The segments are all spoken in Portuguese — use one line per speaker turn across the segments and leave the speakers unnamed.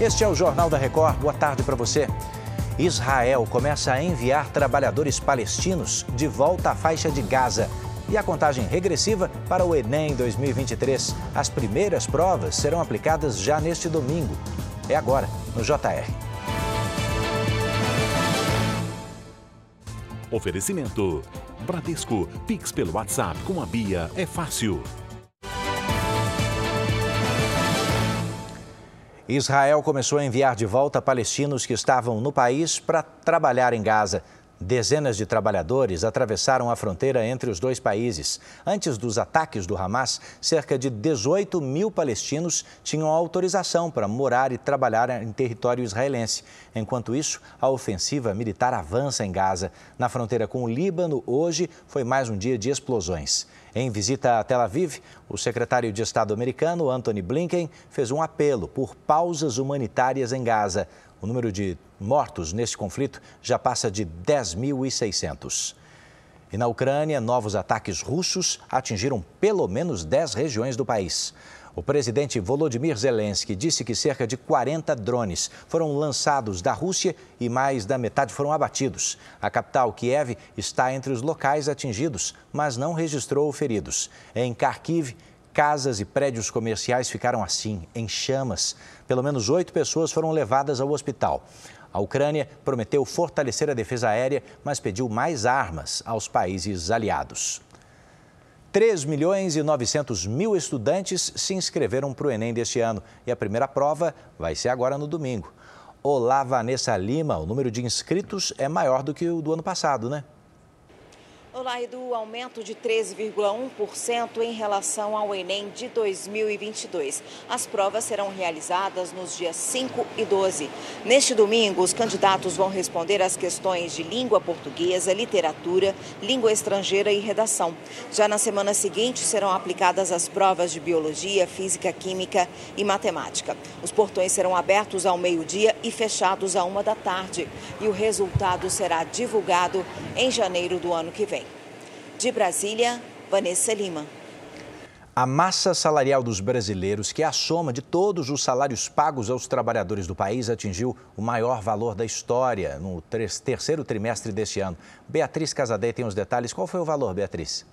Este é o Jornal da Record. Boa tarde para você. Israel começa a enviar trabalhadores palestinos de volta à faixa de Gaza. E a contagem regressiva para o Enem 2023. As primeiras provas serão aplicadas já neste domingo. É agora, no JR.
Oferecimento. Bradesco. Pix pelo WhatsApp com a Bia é fácil.
Israel começou a enviar de volta palestinos que estavam no país para trabalhar em Gaza. Dezenas de trabalhadores atravessaram a fronteira entre os dois países. Antes dos ataques do Hamas, cerca de 18 mil palestinos tinham autorização para morar e trabalhar em território israelense. Enquanto isso, a ofensiva militar avança em Gaza. Na fronteira com o Líbano, hoje foi mais um dia de explosões. Em visita a Tel Aviv, o secretário de Estado americano, Anthony Blinken, fez um apelo por pausas humanitárias em Gaza. O número de mortos neste conflito já passa de 10.600. E na Ucrânia, novos ataques russos atingiram pelo menos 10 regiões do país. O presidente Volodymyr Zelensky disse que cerca de 40 drones foram lançados da Rússia e mais da metade foram abatidos. A capital, Kiev, está entre os locais atingidos, mas não registrou feridos. Em Kharkiv, casas e prédios comerciais ficaram assim, em chamas. Pelo menos oito pessoas foram levadas ao hospital. A Ucrânia prometeu fortalecer a defesa aérea, mas pediu mais armas aos países aliados. 3 milhões e 900 mil estudantes se inscreveram para o Enem deste ano e a primeira prova vai ser agora no domingo. Olá, Vanessa Lima, o número de inscritos é maior do que o do ano passado, né?
Olá, Edu. Aumento de 13,1% em relação ao Enem de 2022. As provas serão realizadas nos dias 5 e 12. Neste domingo, os candidatos vão responder às questões de língua portuguesa, literatura, língua estrangeira e redação. Já na semana seguinte, serão aplicadas as provas de biologia, física, química e matemática. Os portões serão abertos ao meio-dia e fechados à uma da tarde. E o resultado será divulgado em janeiro do ano que vem. De Brasília, Vanessa Lima.
A massa salarial dos brasileiros, que é a soma de todos os salários pagos aos trabalhadores do país, atingiu o maior valor da história no terceiro trimestre deste ano. Beatriz Casadei tem os detalhes. Qual foi o valor, Beatriz?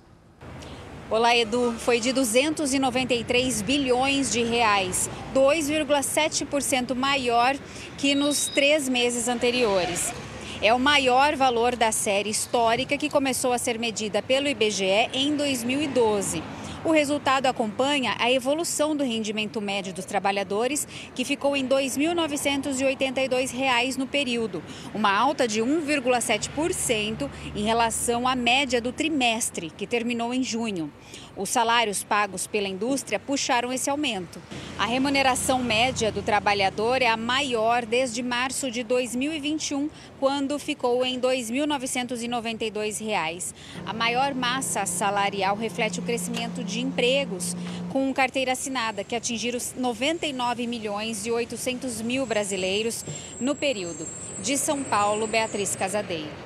Olá, Edu. Foi de 293 bilhões de reais, 2,7% maior que nos três meses anteriores. É o maior valor da série histórica que começou a ser medida pelo IBGE em 2012. O resultado acompanha a evolução do rendimento médio dos trabalhadores, que ficou em R$ 2.982 no período, uma alta de 1,7% em relação à média do trimestre, que terminou em junho. Os salários pagos pela indústria puxaram esse aumento. A remuneração média do trabalhador é a maior desde março de 2021, quando ficou em R$ 2.992. A maior massa salarial reflete o crescimento de empregos, com carteira assinada, que atingiram 99 milhões e 800 mil brasileiros no período. De São Paulo, Beatriz Casadeiro.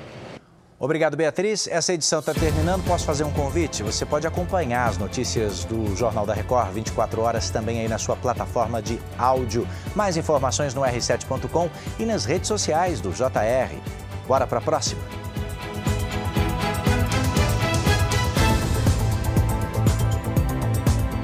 Obrigado, Beatriz. Essa edição está terminando. Posso fazer um convite? Você pode acompanhar as notícias do Jornal da Record 24 horas também aí na sua plataforma de áudio. Mais informações no r7.com e nas redes sociais do JR. Bora para a próxima?